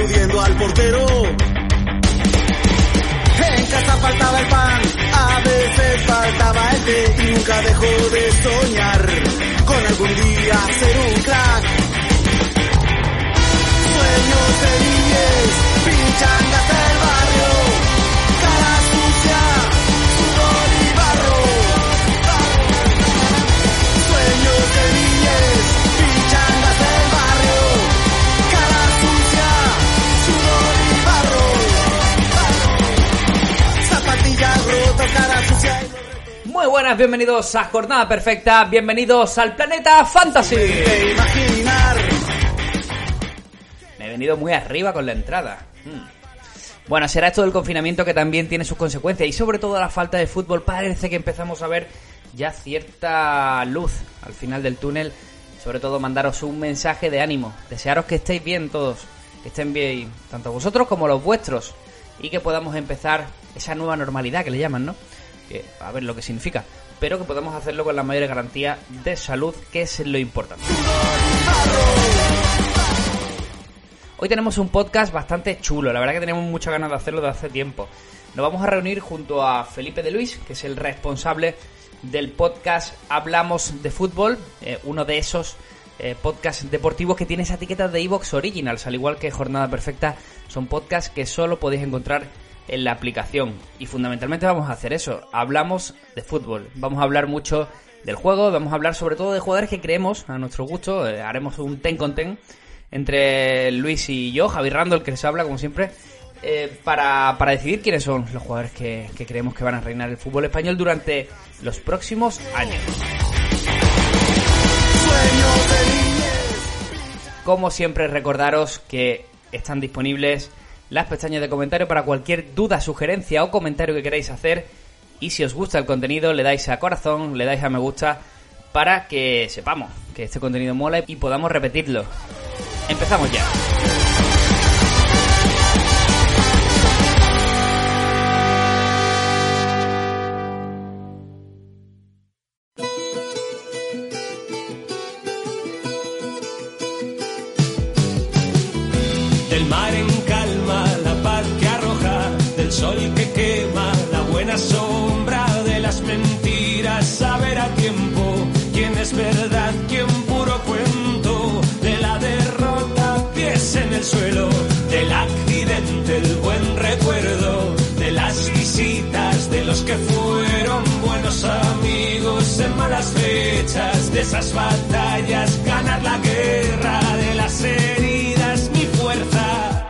aludiendo al portero. En casa faltaba el pan, a veces faltaba el té y nunca dejó de soñar con algún día ser un crack. Sueños de Muy buenas, bienvenidos a Jornada Perfecta, bienvenidos al Planeta Fantasy. Me he venido muy arriba con la entrada. Mm. Bueno, será esto del confinamiento que también tiene sus consecuencias y sobre todo la falta de fútbol. Parece que empezamos a ver ya cierta luz al final del túnel. Sobre todo mandaros un mensaje de ánimo. Desearos que estéis bien todos. Que estén bien tanto vosotros como los vuestros. Y que podamos empezar esa nueva normalidad que le llaman, ¿no? Que a ver lo que significa. Pero que podamos hacerlo con la mayor garantía de salud, que es lo importante. Hoy tenemos un podcast bastante chulo, la verdad que tenemos muchas ganas de hacerlo de hace tiempo. Nos vamos a reunir junto a Felipe de Luis, que es el responsable del podcast Hablamos de Fútbol, eh, uno de esos eh, podcasts deportivos que tiene esa etiqueta de Evox Originals, al igual que Jornada Perfecta, son podcasts que solo podéis encontrar en la aplicación. Y fundamentalmente vamos a hacer eso, hablamos de fútbol, vamos a hablar mucho del juego, vamos a hablar sobre todo de jugadores que creemos a nuestro gusto, eh, haremos un ten con ten entre Luis y yo, Javi Rando, el que les habla, como siempre, eh, para, para decidir quiénes son los jugadores que, que creemos que van a reinar el fútbol español durante los próximos años. Como siempre, recordaros que están disponibles las pestañas de comentario para cualquier duda, sugerencia o comentario que queráis hacer. Y si os gusta el contenido, le dais a corazón, le dais a me gusta para que sepamos que este contenido mola y podamos repetirlo. Empezamos ya. De esas batallas, ganar la guerra, de las heridas, mi fuerza.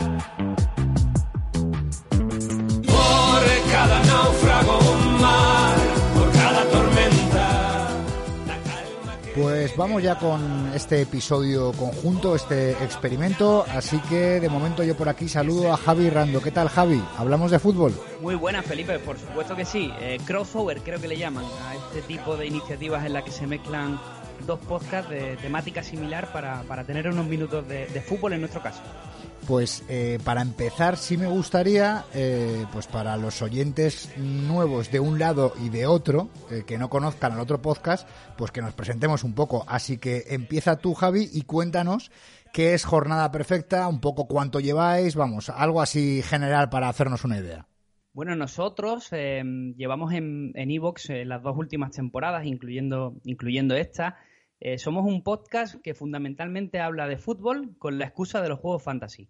Por cada náufrago un mar, por cada tormenta, la calma que... Pues vamos ya con este episodio conjunto, este experimento. Así que de momento yo por aquí saludo a Javi Rando. ¿Qué tal, Javi? ¿Hablamos de fútbol? Muy buenas, Felipe, por supuesto que sí. Eh, crossover, creo que le llaman a este tipo de iniciativas en las que se mezclan dos podcasts de temática similar para, para tener unos minutos de, de fútbol en nuestro caso. Pues eh, para empezar, sí me gustaría, eh, pues para los oyentes nuevos de un lado y de otro, eh, que no conozcan el otro podcast, pues que nos presentemos un poco. Así que empieza tú, Javi, y cuéntanos qué es Jornada Perfecta, un poco cuánto lleváis, vamos, algo así general para hacernos una idea. Bueno, nosotros llevamos en en Evox las dos últimas temporadas, incluyendo, incluyendo esta. Eh, somos un podcast que fundamentalmente habla de fútbol con la excusa de los juegos fantasy.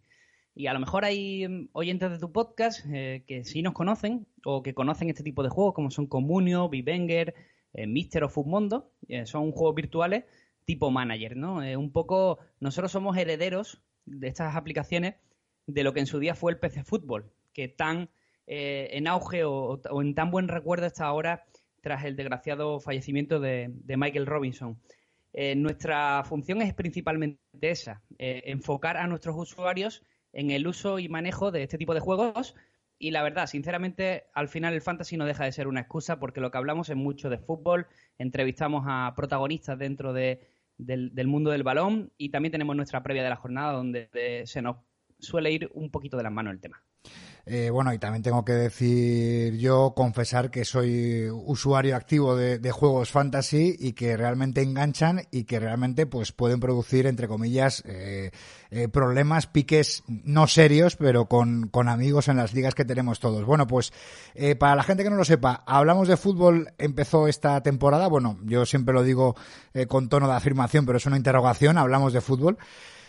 Y a lo mejor hay mm, oyentes de tu podcast eh, que sí nos conocen o que conocen este tipo de juegos, como son Comunio, Vivenger, eh, Mister o Futmundo. Eh, son juegos virtuales tipo manager, ¿no? Un poco, nosotros somos herederos de estas aplicaciones de lo que en su día fue el PC Fútbol, que tan en auge o, en tan buen recuerdo está ahora tras el desgraciado fallecimiento de Michael Robinson. Eh, nuestra función es principalmente esa, eh, enfocar a nuestros usuarios en el uso y manejo de este tipo de juegos y la verdad, sinceramente, al final el fantasy no deja de ser una excusa porque lo que hablamos es mucho de fútbol, entrevistamos a protagonistas dentro de, del, del mundo del balón y también tenemos nuestra previa de la jornada donde eh, se nos suele ir un poquito de las manos el tema. Eh, bueno, y también tengo que decir yo, confesar que soy usuario activo de, juegos fantasy y que realmente enganchan y que realmente pues pueden producir, entre comillas, eh, eh, problemas, piques no serios, pero con, con, amigos en las ligas que tenemos todos. Bueno, pues para la gente que no lo sepa, hablamos de fútbol, empezó esta temporada, bueno, yo siempre lo digo con tono de afirmación, pero es una interrogación, hablamos de fútbol.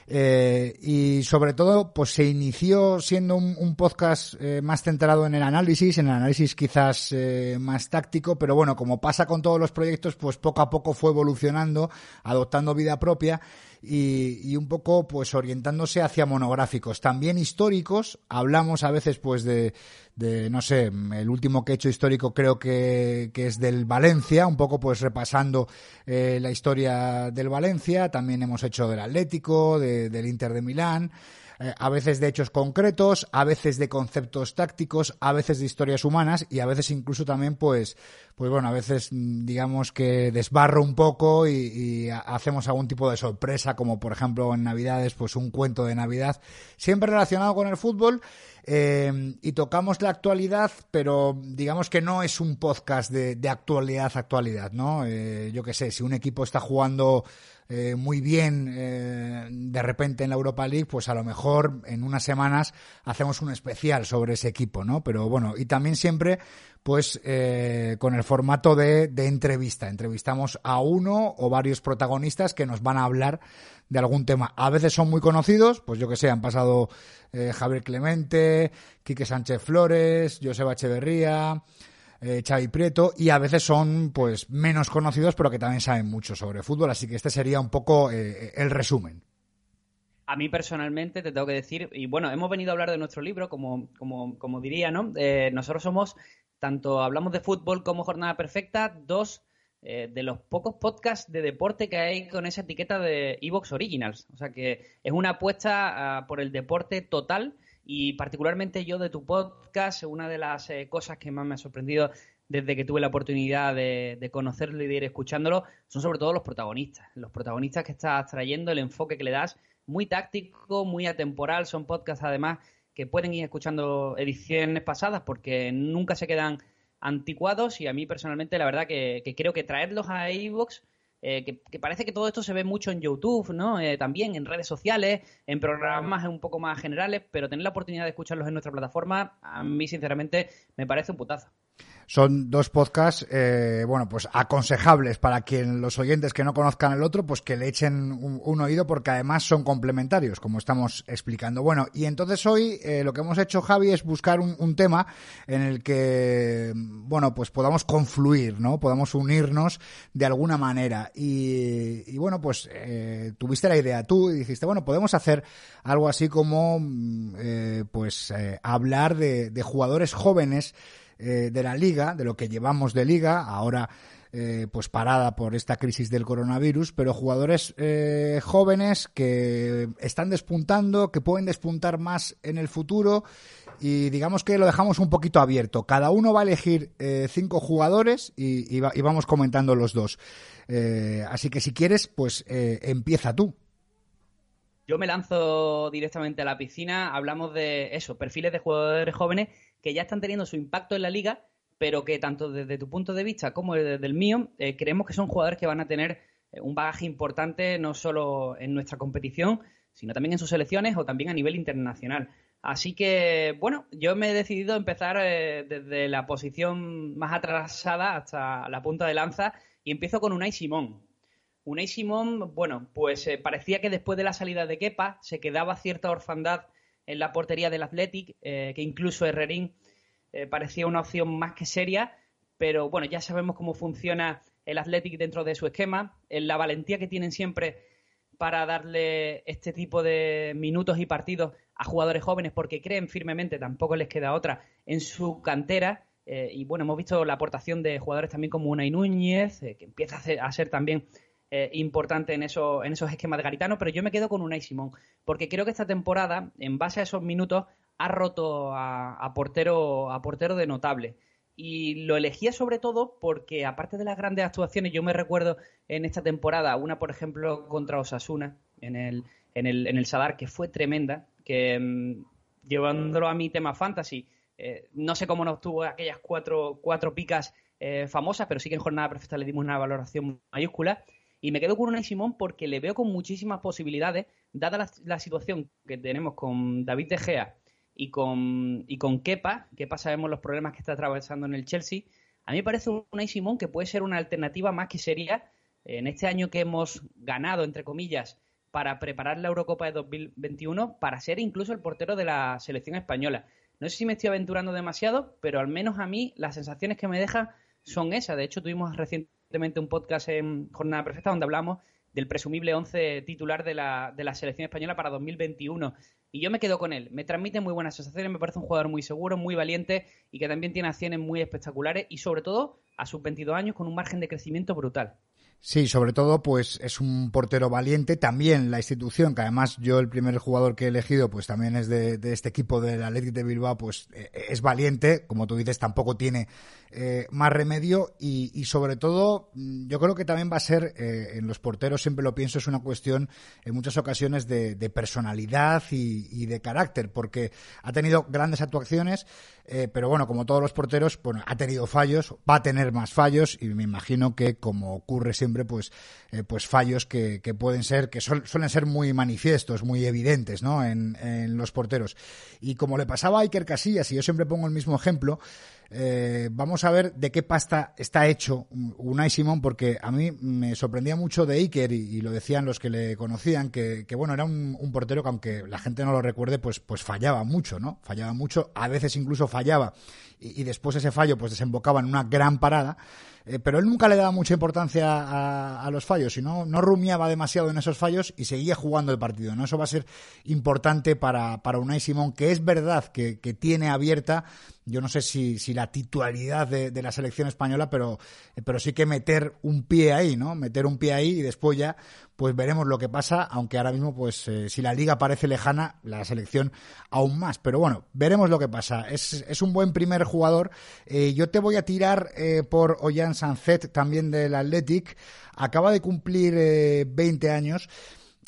Eh, y sobre todo, pues se inició siendo un, podcast eh, más centrado en el análisis, en el análisis quizás eh, más táctico, pero bueno, como pasa con todos los proyectos, pues poco a poco fue evolucionando, adoptando vida propia y, un poco pues orientándose hacia monográficos, también históricos. Hablamos a veces pues de, de no sé, el último que he hecho histórico creo que, que es del Valencia, un poco pues repasando eh, la historia del Valencia. También hemos hecho del Atlético, del Inter de Milán. Eh, a veces de hechos concretos, a veces de conceptos tácticos, a veces de historias humanas y a veces incluso también, pues, pues bueno, a veces mm, digamos que desbarro un poco y, hacemos algún tipo de sorpresa, como por ejemplo en Navidades, pues un cuento de Navidad, siempre relacionado con el fútbol. Eh, y tocamos la actualidad, pero digamos que no es un podcast de, actualidad, actualidad, ¿no? Eh, yo qué sé, si un equipo está jugando eh, muy bien eh, de repente en la Europa League, pues a lo mejor en unas semanas hacemos un especial sobre ese equipo, ¿no? Pero bueno, y también siempre pues eh, con el formato de, de, entrevista. Entrevistamos a uno o varios protagonistas que nos van a hablar de algún tema. A veces son muy conocidos, pues yo que sé, han pasado Javier Clemente, Quique Sánchez Flores, Joseba Echeverría, eh, Prieto, y a veces son pues menos conocidos, pero que también saben mucho sobre fútbol, así que este sería un poco eh, el resumen. A mí personalmente te tengo que decir, y bueno, hemos venido a hablar de nuestro libro, como, como, como diría, ¿no? Eh, nosotros somos, tanto hablamos de fútbol como Jornada Perfecta, dos eh, de los pocos podcasts de deporte que hay con esa etiqueta de Evox Originals. O sea que es una apuesta ah, por el deporte total y particularmente yo de tu podcast, una de las eh, cosas que más me ha sorprendido desde que tuve la oportunidad de, conocerlo y de ir escuchándolo, son sobre todo los protagonistas. Los protagonistas que estás trayendo, el enfoque que le das, muy táctico, muy atemporal. Son podcasts además que pueden ir escuchando ediciones pasadas porque nunca se quedan anticuados y a mí personalmente la verdad que, creo que traerlos a iVoox eh, que, parece que todo esto se ve mucho en YouTube, ¿no? Eh, también en redes sociales, en programas un poco más generales, pero tener la oportunidad de escucharlos en nuestra plataforma, a mí sinceramente me parece un putazo. Son dos podcasts, eh, bueno, pues aconsejables para quien los oyentes que no conozcan el otro, pues que le echen un, oído porque además son complementarios, como estamos explicando. Bueno, y entonces hoy eh, lo que hemos hecho, Javi, es buscar un, tema en el que, bueno, pues podamos confluir, ¿no? Podamos unirnos de alguna manera. Y, bueno, pues eh, tuviste la idea tú y dijiste, bueno, podemos hacer algo así como, mm, pues, hablar de jugadores jóvenes eh, de la liga, de lo que llevamos de liga, ahora eh, pues parada por esta crisis del coronavirus, pero jugadores eh, jóvenes que están despuntando, que pueden despuntar más en el futuro y digamos que lo dejamos un poquito abierto. Cada uno va a elegir cinco jugadores y, y, vamos comentando los dos. así que si quieres, pues empieza tú. Yo me lanzo directamente a la piscina. Hablamos de eso, perfiles de jugadores jóvenes que ya están teniendo su impacto en la liga, pero que tanto desde tu punto de vista como desde el mío, eh, creemos que son jugadores que van a tener eh, un bagaje importante no solo en nuestra competición, sino también en sus selecciones o también a nivel internacional. Así que, bueno, yo me he decidido empezar eh, desde la posición más atrasada hasta la punta de lanza y empiezo con Unai Simón. Unai Simón, bueno, pues parecía que después de la salida de Kepa se quedaba cierta orfandad en la portería del Athletic, eh, que incluso Herrerín eh, parecía una opción más que seria, pero bueno, ya sabemos cómo funciona el Athletic dentro de su esquema, en la valentía que tienen siempre para darle este tipo de minutos y partidos a jugadores jóvenes porque creen firmemente, tampoco les queda otra, en su cantera. Eh, y bueno, hemos visto la aportación de jugadores también como Unai Núñez, que empieza a ser también eh, importante en, eso, en esos esquemas de Garitano, pero yo me quedo con Unai Simón, porque creo que esta temporada, en base a esos minutos, ha roto a, portero, a portero de notable. Y lo elegía sobre todo porque, aparte de las grandes actuaciones, yo me recuerdo en esta temporada, una por ejemplo contra Osasuna, en el, en el, en el Sadar, que fue tremenda, que mm, llevándolo a mi tema fantasy, eh, no sé cómo nos tuvo aquellas cuatro, cuatro picas eh, famosas, pero sí que en jornada perfecta le dimos una valoración mayúscula. Y me quedo con Unai Simón porque le veo con muchísimas posibilidades, dada la, situación que tenemos con David De Gea y con, y con Kepa, Kepa sabemos los problemas que está atravesando en el Chelsea. A mí me parece Unai Simón que puede ser una alternativa más que seria en este año que hemos ganado, entre comillas, para preparar la Eurocopa de 2021, para ser incluso el portero de la selección española. No sé si me estoy aventurando demasiado, pero al menos a mí las sensaciones que me deja son esas. De hecho, tuvimos recientemente un podcast en Jornada Perfecta donde hablamos del presumible 11 titular de la, de la selección española para 2021. Y yo me quedo con él. Me transmite muy buenas sensaciones, me parece un jugador muy seguro, muy valiente y que también tiene acciones muy espectaculares y sobre todo a sus 22 años con un margen de crecimiento brutal. Sí, sobre todo, pues es un portero valiente. También la institución, que además yo el primer jugador que he elegido, pues también es de, este equipo del Athletic de Bilbao, pues eh, es valiente. Como tú dices, tampoco tiene eh, más remedio. Y, sobre todo, mm, yo creo que también va a ser, eh, en los porteros siempre lo pienso, es una cuestión en muchas ocasiones de, personalidad y, de carácter, porque ha tenido grandes actuaciones. pero bueno, como todos los porteros, bueno, ha tenido fallos, va a tener más fallos y me imagino que como ocurre siempre pues, eh, pues fallos que, pueden ser, que suelen ser muy manifiestos, muy evidentes, ¿no? En, en, los porteros. Y como le pasaba a Iker Casillas, y yo siempre pongo el mismo ejemplo, eh, vamos a ver de qué pasta está hecho Unai Simón, porque a mí me sorprendía mucho de Iker, y, lo decían los que le conocían, que, bueno, era un, portero que aunque la gente no lo recuerde, pues, pues fallaba mucho, ¿no? Fallaba mucho, a veces incluso fallaba, y después ese fallo pues desembocaba en una gran parada. Eh, pero él nunca le daba mucha importancia a, los fallos, sino no rumiaba demasiado en esos fallos y seguía jugando el partido. ¿no? Eso va a ser importante para, para Unai Simón, que es verdad que, que tiene abierta yo no sé si, si la titularidad de, la selección española, pero, pero sí que meter un pie ahí, ¿no? Meter un pie ahí y después ya, pues veremos lo que pasa, aunque ahora mismo, pues eh, si la liga parece lejana, la selección aún más. Pero bueno, veremos lo que pasa. Es, es un buen primer jugador. Eh, yo te voy a tirar eh, por Ollán Sanzet, también del Athletic. Acaba de cumplir 20 años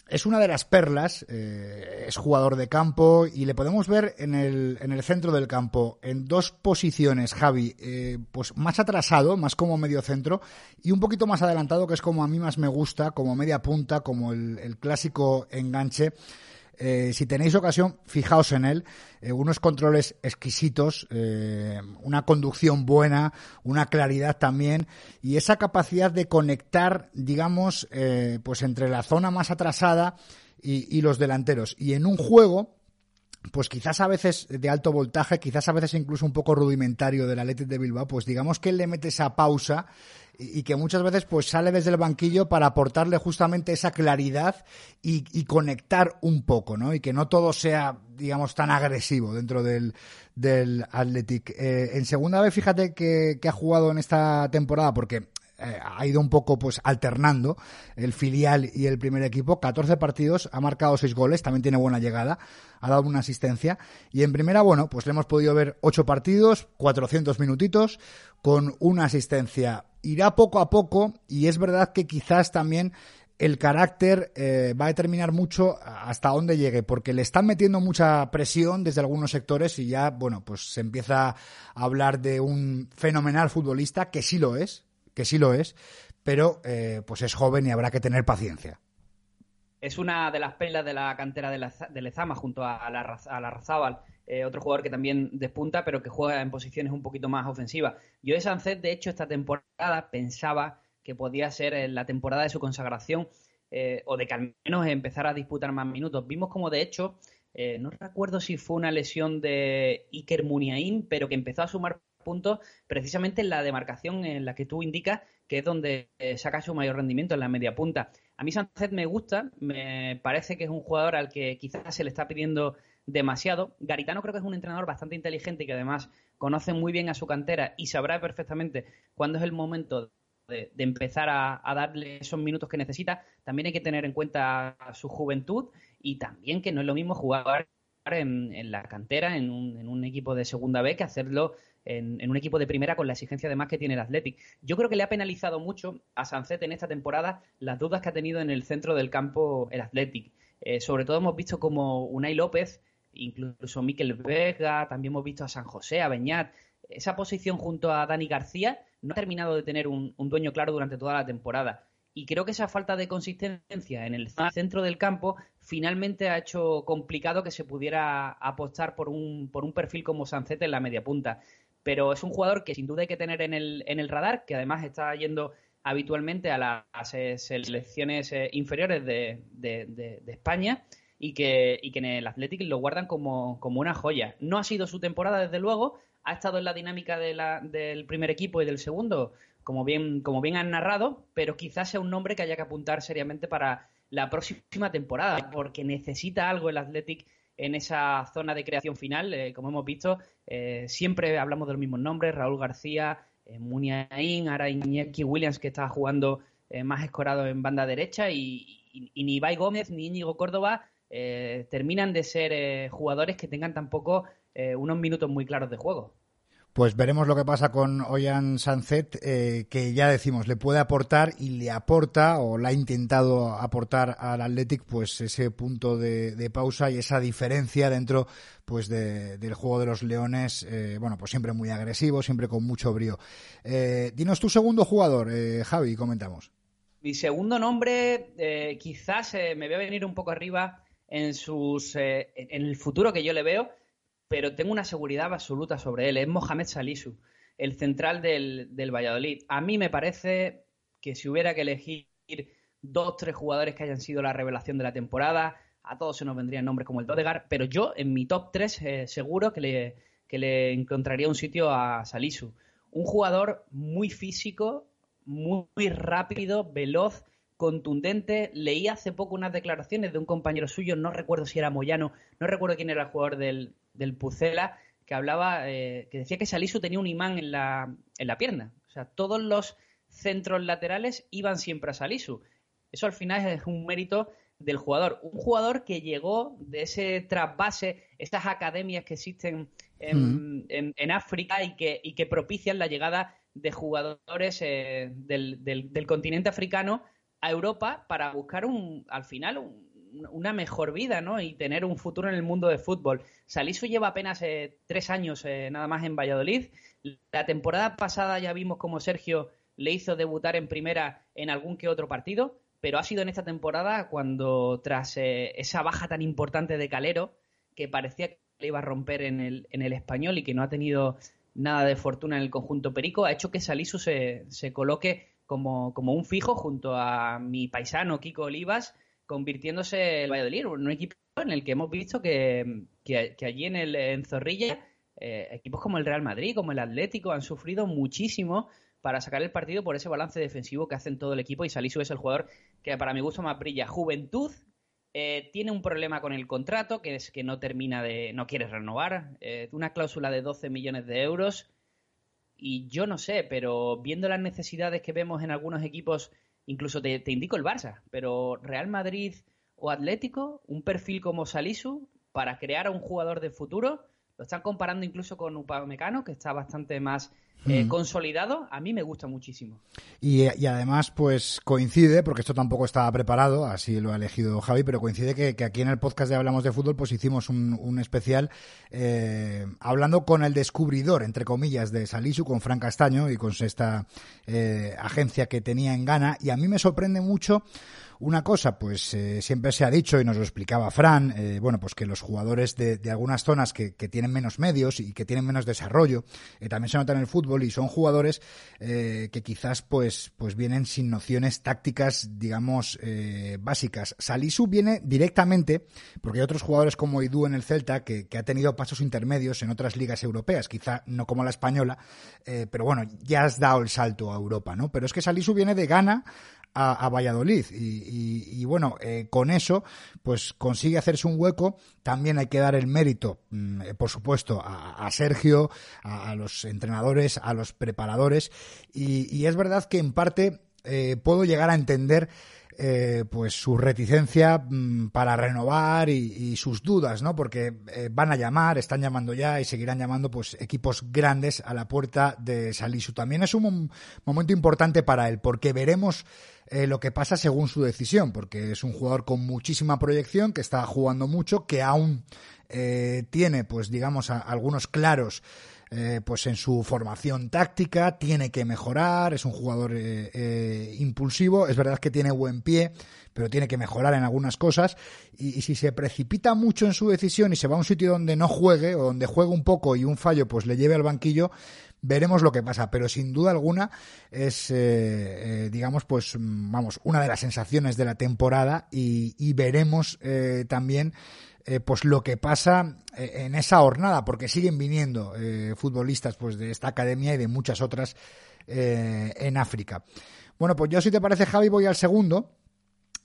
es una de las perlas, eh, es jugador de campo y le podemos ver en el, en el centro del campo, en dos posiciones, Javi, eh, pues más atrasado, más como medio centro, y un poquito más adelantado, que es como a mí más me gusta, como media punta, como el clásico enganche. Eh, si tenéis ocasión, fijaos en él. Eh, unos controles exquisitos, eh, una conducción buena, una claridad también y esa capacidad de conectar, digamos, pues entre la zona más atrasada y, y los delanteros. Y en un juego pues quizás a veces de alto voltaje, quizás a veces incluso un poco rudimentario del Athletic de Bilbao, pues digamos que él le mete esa pausa y, que muchas veces pues sale desde el banquillo para aportarle justamente esa claridad y, conectar un poco, ¿no? Y que no todo sea, digamos, tan agresivo dentro del, del Athletic. Eh, en segunda vez, fíjate que, ha jugado en esta temporada, porque eh, ha ido un poco pues alternando el filial y el primer equipo. 14 partidos, ha marcado 6 goles, también tiene buena llegada, ha dado una asistencia. Y en primera, bueno, pues le hemos podido ver 8 partidos, 400 minutitos, con una asistencia. Irá poco a poco y es verdad que quizás también el carácter eh, va a determinar mucho hasta dónde llegue, porque le están metiendo mucha presión desde algunos sectores y ya, bueno, pues se empieza a hablar de un fenomenal futbolista, que sí lo es, que sí lo es, pero eh, pues es joven y habrá que tener paciencia. Es una de las perlas de la cantera de, la, Lezama junto a la, a eh, otro jugador que también despunta, pero que juega en posiciones un poquito más ofensivas. Yo de Sancet, de hecho, esta temporada pensaba que podía ser la temporada de su consagración eh, o de que al menos empezara a disputar más minutos. Vimos como, de hecho, no recuerdo si fue una lesión de Iker Muniain, pero que empezó a sumar puntos precisamente en la demarcación en la que tú indicas que es donde eh, saca su mayor rendimiento en la media punta. A mí Sánchez me gusta, me parece que es un jugador al que quizás se le está pidiendo demasiado. Garitano creo que es un entrenador bastante inteligente y que además conoce muy bien a su cantera y sabrá perfectamente cuándo es el momento de, empezar a, darle esos minutos que necesita. También hay que tener en cuenta su juventud y también que no es lo mismo jugar en, la cantera, en un, en un, equipo de segunda B, que hacerlo en, un equipo de primera con la exigencia además que tiene el Athletic. Yo creo que le ha penalizado mucho a Sancet en esta temporada las dudas que ha tenido en el centro del campo el Athletic. Eh, sobre todo hemos visto como Unai López incluso Miquel Vega, también hemos visto a San José, a Beñat. Esa posición junto a Dani García no ha terminado de tener un, dueño claro durante toda la temporada. Y creo que esa falta de consistencia en el centro del campo finalmente ha hecho complicado que se pudiera apostar por un, por un perfil como Sancete en la media punta. Pero es un jugador que sin duda hay que tener en el, en el radar, que además está yendo habitualmente a las eh, selecciones eh, inferiores de, España y que, y que, en el Athletic lo guardan como, una joya. No ha sido su temporada, desde luego, ha estado en la dinámica del primer equipo y del segundo, como bien, como bien han narrado, pero quizás sea un nombre que haya que apuntar seriamente para la próxima temporada, porque necesita algo el Athletic en esa zona de creación final. Eh, como hemos visto, siempre hablamos de los mismos nombres, Raúl García, eh, Muniain, ahora Iñaki Williams que está jugando eh, más escorado en banda derecha y, ni Ibai Gómez ni Íñigo Córdoba eh, terminan de ser jugadores que tengan tampoco unos minutos muy claros de juego. Pues veremos lo que pasa con Oyan Sanzet, eh, que ya decimos, le puede aportar y le aporta, o le ha intentado aportar al Athletic, pues ese punto de, pausa y esa diferencia dentro pues del juego de los Leones, eh, bueno, pues siempre muy agresivo, siempre con mucho brío. Eh, dinos tu segundo jugador, Javi, comentamos. Mi segundo nombre, quizás me voy a venir un poco arriba en, sus, en el futuro que yo le veo, pero tengo una seguridad absoluta sobre él. Es Mohamed Salisu, el central del, Valladolid. A mí me parece que si hubiera que elegir dos, tres jugadores que hayan sido la revelación de la temporada, a todos se nos vendrían nombres como el Dodegar, pero yo en mi top 3 eh, seguro que le, que le encontraría un sitio a Salisu. Un jugador muy físico, muy rápido, veloz, contundente. Leí hace poco unas declaraciones de un compañero suyo, no recuerdo si era Moyano, no recuerdo quién era el jugador del, del Pucela que hablaba, eh, que decía que Salisu tenía un imán en la, en la pierna. O sea, todos los centros laterales iban siempre a Salisu. Eso al final es un mérito del jugador. Un jugador que llegó de ese trasvase, estas academias que existen en, en, África y que, y que, propician la llegada de jugadores eh, del, del, continente africano a Europa para buscar un, al final un, una mejor vida, ¿no? Y tener un futuro en el mundo de fútbol. Salisu lleva apenas eh, tres años eh, nada más en Valladolid. La temporada pasada ya vimos como Sergio le hizo debutar en primera en algún que otro partido, pero ha sido en esta temporada cuando tras eh, esa baja tan importante de Calero, que parecía que le iba a romper en el, en el español y que no ha tenido nada de fortuna en el conjunto Perico, ha hecho que Salisu se, se coloque como, como un fijo junto a mi paisano Kiko Olivas convirtiéndose el Valladolid un equipo en el que hemos visto que, allí en, el, en Zorrilla eh, equipos como el Real Madrid, como el Atlético han sufrido muchísimo para sacar el partido por ese balance defensivo que hacen todo el equipo y Salisu es el jugador que para mi gusto más brilla. Juventud, eh, tiene un problema con el contrato, que es que no termina de, no quiere renovar, eh, una cláusula de 12 millones de euros y yo no sé, pero viendo las necesidades que vemos en algunos equipos Incluso te, indico el Barça, pero Real Madrid o Atlético, un perfil como Salisu, para crear a un jugador de futuro, lo están comparando incluso con Upamecano, que está bastante más eh, mm. consolidado, a mí me gusta muchísimo. Y, además, pues coincide, porque esto tampoco estaba preparado, así lo ha elegido Javi, pero coincide que, aquí en el podcast de Hablamos de Fútbol, pues hicimos un, especial eh, hablando con el descubridor, entre comillas, de Salisu, con Fran Castaño y con esta eh, agencia que tenía en Ghana, y a mí me sorprende mucho una cosa, pues eh, siempre se ha dicho, y nos lo explicaba Fran, eh, bueno, pues que los jugadores de, algunas zonas que, tienen menos medios y que tienen menos desarrollo, eh, también se nota en el fútbol y son jugadores que quizás pues, pues vienen sin nociones tácticas, digamos, básicas. Salisu viene directamente, porque hay otros jugadores como Idu en el Celta que, ha tenido pasos intermedios en otras ligas europeas, quizá no como la española, pero bueno, ya has dado el salto a Europa, ¿no? Pero es que Salisu viene de Ghana a, Valladolid. Y, bueno, eh, con eso, pues consigue hacerse un hueco. También hay que dar el mérito, mm, eh, por supuesto, a, Sergio, a, los entrenadores, a los preparadores. Y, es verdad que en parte eh, puedo llegar a entender eh, pues su reticencia mm, para renovar y, sus dudas, ¿no? Porque eh, van a llamar, están llamando ya y seguirán llamando pues equipos grandes a la puerta de Salisu. También es un momento importante para él, porque veremos eh, lo que pasa según su decisión, porque es un jugador con muchísima proyección, que está jugando mucho, que aún eh, tiene, pues digamos, algunos claros eh, pues en su formación táctica, tiene que mejorar, es un jugador eh, impulsivo, es verdad que tiene buen pie, pero tiene que mejorar en algunas cosas, y, si se precipita mucho en su decisión y se va a un sitio donde no juegue, o donde juegue un poco y un fallo pues le lleve al banquillo, veremos lo que pasa, pero sin duda alguna es, digamos, pues, vamos, una de las sensaciones de la temporada y veremos también eh, pues lo que pasa eh, en esa jornada, porque siguen viniendo eh, futbolistas pues de esta academia y de muchas otras en África. Bueno, pues yo si te parece Javi voy al segundo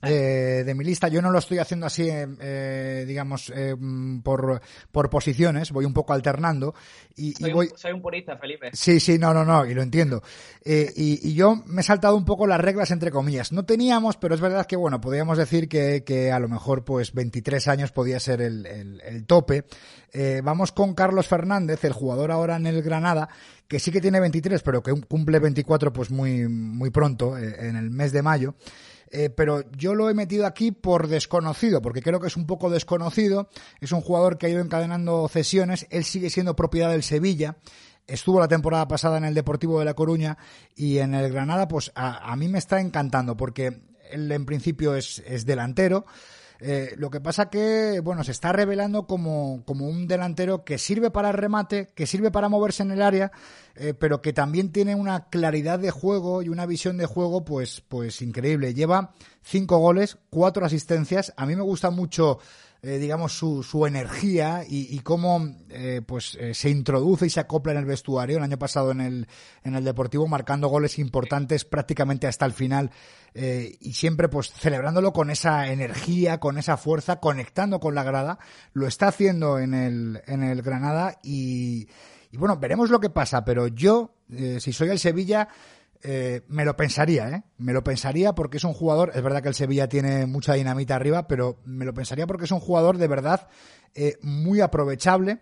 eh, de mi lista. Yo no lo estoy haciendo así, eh, digamos, eh, por, por posiciones, voy un poco alternando. Y, soy, voy... un, soy un purista, Felipe. Sí, sí, no, no, no, y lo entiendo. Eh, y, y, yo me he saltado un poco las reglas, entre comillas. No teníamos, pero es verdad que, bueno, podríamos decir que, que a lo mejor, pues, 23 años podía ser el, el, el tope. Eh, vamos con Carlos Fernández, el jugador ahora en el Granada, que sí que tiene 23, pero que cumple 24, pues, muy, muy pronto, en el mes de mayo. Eh, pero yo lo he metido aquí por desconocido, porque creo que es un poco desconocido. Es un jugador que ha ido encadenando cesiones. Él sigue siendo propiedad del Sevilla. Estuvo la temporada pasada en el Deportivo de La Coruña y en el Granada, pues a, a mí me está encantando porque él en principio es, es delantero. Eh, lo que pasa que, bueno, se está revelando como, como, un delantero que sirve para el remate, que sirve para moverse en el área, eh, pero que también tiene una claridad de juego y una visión de juego, pues, pues increíble. Lleva cinco goles, cuatro asistencias. A mí me gusta mucho eh, digamos, su, su energía y, y cómo eh, pues eh, se introduce y se acopla en el vestuario. El año pasado en el, en el Deportivo marcando goles importantes prácticamente hasta el final eh, y siempre pues celebrándolo con esa energía, con esa fuerza, conectando con la grada. Lo está haciendo en el, en el Granada y, y bueno, veremos lo que pasa, pero yo, eh, si soy el Sevilla, eh, me lo pensaría, ¿eh? Me lo pensaría porque es un jugador, es verdad que el Sevilla tiene mucha dinamita arriba, pero me lo pensaría porque es un jugador de verdad eh, muy aprovechable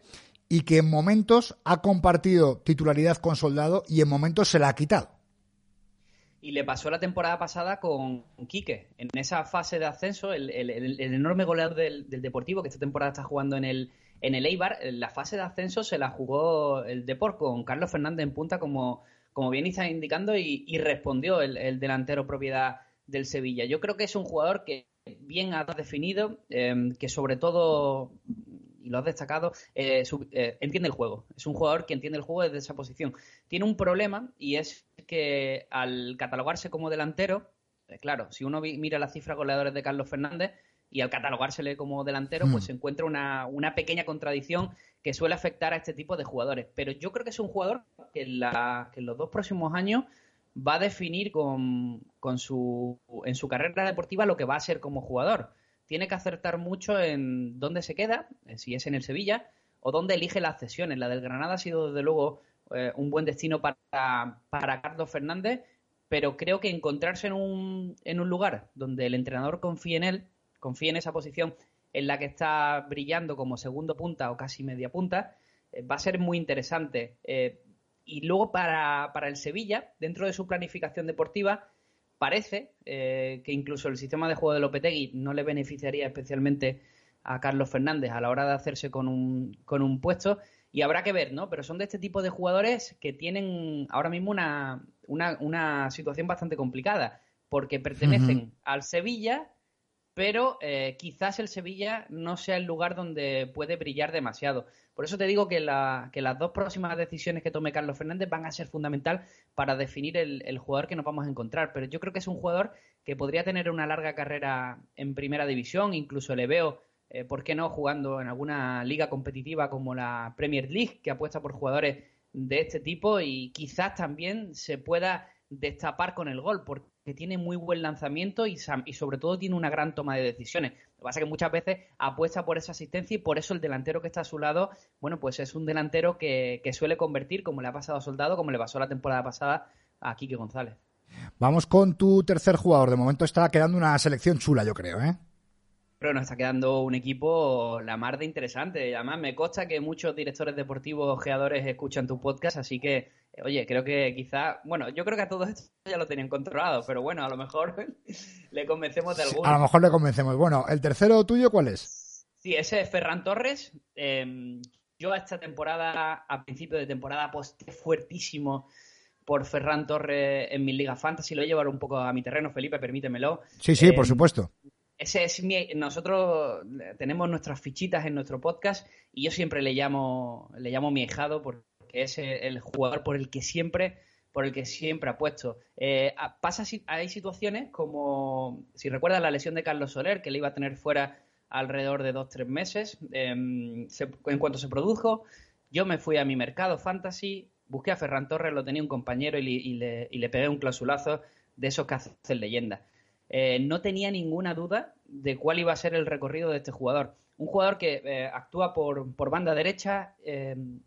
y que en momentos ha compartido titularidad con Soldado y en momentos se la ha quitado. Y le pasó la temporada pasada con Quique. En esa fase de ascenso, el, el, enorme goleador del, del, Deportivo, que esta temporada está jugando en el, en el Eibar, la fase de ascenso se la jugó el Deport con Carlos Fernández en punta como como bien está indicando, y, y respondió el, el, delantero propiedad del Sevilla. Yo creo que es un jugador que bien ha definido, eh, que sobre todo, y lo has destacado, eh, eh, entiende el juego. Es un jugador que entiende el juego desde esa posición. Tiene un problema y es que al catalogarse como delantero, eh, claro, si uno mira las cifras goleadores de Carlos Fernández, y al catalogársele como delantero, mm. pues se encuentra una, una, pequeña contradicción que suele afectar a este tipo de jugadores. Pero yo creo que es un jugador que en, la, que en los dos próximos años va a definir con, con su, en su carrera deportiva lo que va a ser como jugador. Tiene que acertar mucho en dónde se queda, eh, si es en el Sevilla, o dónde elige las cesiones. La del Granada ha sido, desde luego, eh, un buen destino para, para Carlos Fernández, pero creo que encontrarse en un, en un lugar donde el entrenador confíe en él, confíe en esa posición en la que está brillando como segundo punta o casi media punta, eh, va a ser muy interesante. Eh, y luego para, para, el Sevilla, dentro de su planificación deportiva, parece eh, que incluso el sistema de juego de Lopetegui no le beneficiaría especialmente a Carlos Fernández a la hora de hacerse con un, con un puesto. Y habrá que ver, ¿no? Pero son de este tipo de jugadores que tienen ahora mismo una, una, una situación bastante complicada, porque pertenecen uh -huh. al Sevilla, pero eh, quizás el Sevilla no sea el lugar donde puede brillar demasiado. Por eso te digo que, la, que, las dos próximas decisiones que tome Carlos Fernández van a ser fundamental para definir el, jugador que nos vamos a encontrar. Pero yo creo que es un jugador que podría tener una larga carrera en primera división, incluso le veo, eh, ¿por qué no?, jugando en alguna liga competitiva como la Premier League, que apuesta por jugadores de este tipo y quizás también se pueda destapar con el gol, que tiene muy buen lanzamiento y, y, sobre todo tiene una gran toma de decisiones. Lo que pasa es que muchas veces apuesta por esa asistencia y por eso el delantero que está a su lado, bueno, pues es un delantero que, que suele convertir, como le ha pasado a Soldado, como le pasó la temporada pasada a Quique González. Vamos con tu tercer jugador. De momento está quedando una selección chula, yo creo, ¿eh? Pero nos está quedando un equipo la mar de interesante. Además, me consta que muchos directores deportivos, geadores, escuchan tu podcast, así que, oye, creo que quizá, bueno, yo creo que a todos estos ya lo tenían controlado, pero bueno, a lo mejor le convencemos de alguno. A lo mejor le convencemos. Bueno, ¿el tercero tuyo cuál es? Sí, ese es Ferran Torres. Em, yo a esta temporada, a principio de temporada, aposté fuertísimo por Ferran Torres en mi Liga Fantasy. Lo voy a llevar un poco a mi terreno, Felipe, permítemelo. Sí, sí, por em, supuesto. Ese es nosotros tenemos nuestras fichitas en nuestro podcast y yo siempre le llamo, le llamo mi hijado porque es el jugador por el que siempre por el que siempre apuesto. Eh, pasa, hay situaciones como, si recuerdas la lesión de Carlos Soler, que le iba a tener fuera alrededor de dos, tres meses. Em, en cuanto se produjo, yo me fui a mi mercado fantasy, busqué a Ferran Torres, lo tenía un compañero y, le, pegué un clausulazo de esos que hacen leyenda. Eh, no tenía ninguna duda de cuál iba a ser el recorrido de este jugador. Un jugador que eh, actúa por, banda derecha, em,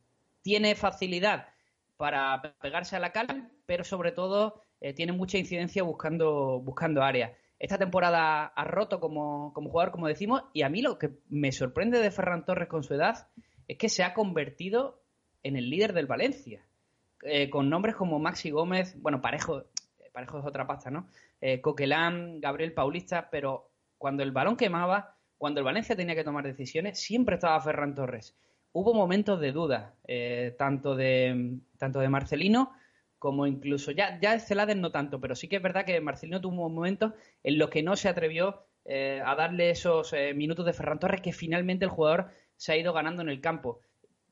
tiene facilidad para pegarse a la cal, pero sobre todo eh, tiene mucha incidencia buscando, áreas. Esta temporada ha roto como, jugador, como decimos, y a mí lo que me sorprende de Ferran Torres con su edad es que se ha convertido en el líder del Valencia, eh, con nombres como Maxi Gómez, bueno, Parejo, Parejo es otra pasta, ¿no? Eh, Coquelán, Gabriel Paulista, pero cuando el balón quemaba, cuando el Valencia tenía que tomar decisiones, siempre estaba Ferran Torres hubo momentos de duda, eh, tanto, de, tanto de Marcelino como incluso, ya, ya de Celades no tanto, pero sí que es verdad que Marcelino tuvo momentos en los que no se atrevió eh, a darle esos minutos de Ferran Torres que finalmente el jugador se ha ido ganando en el campo.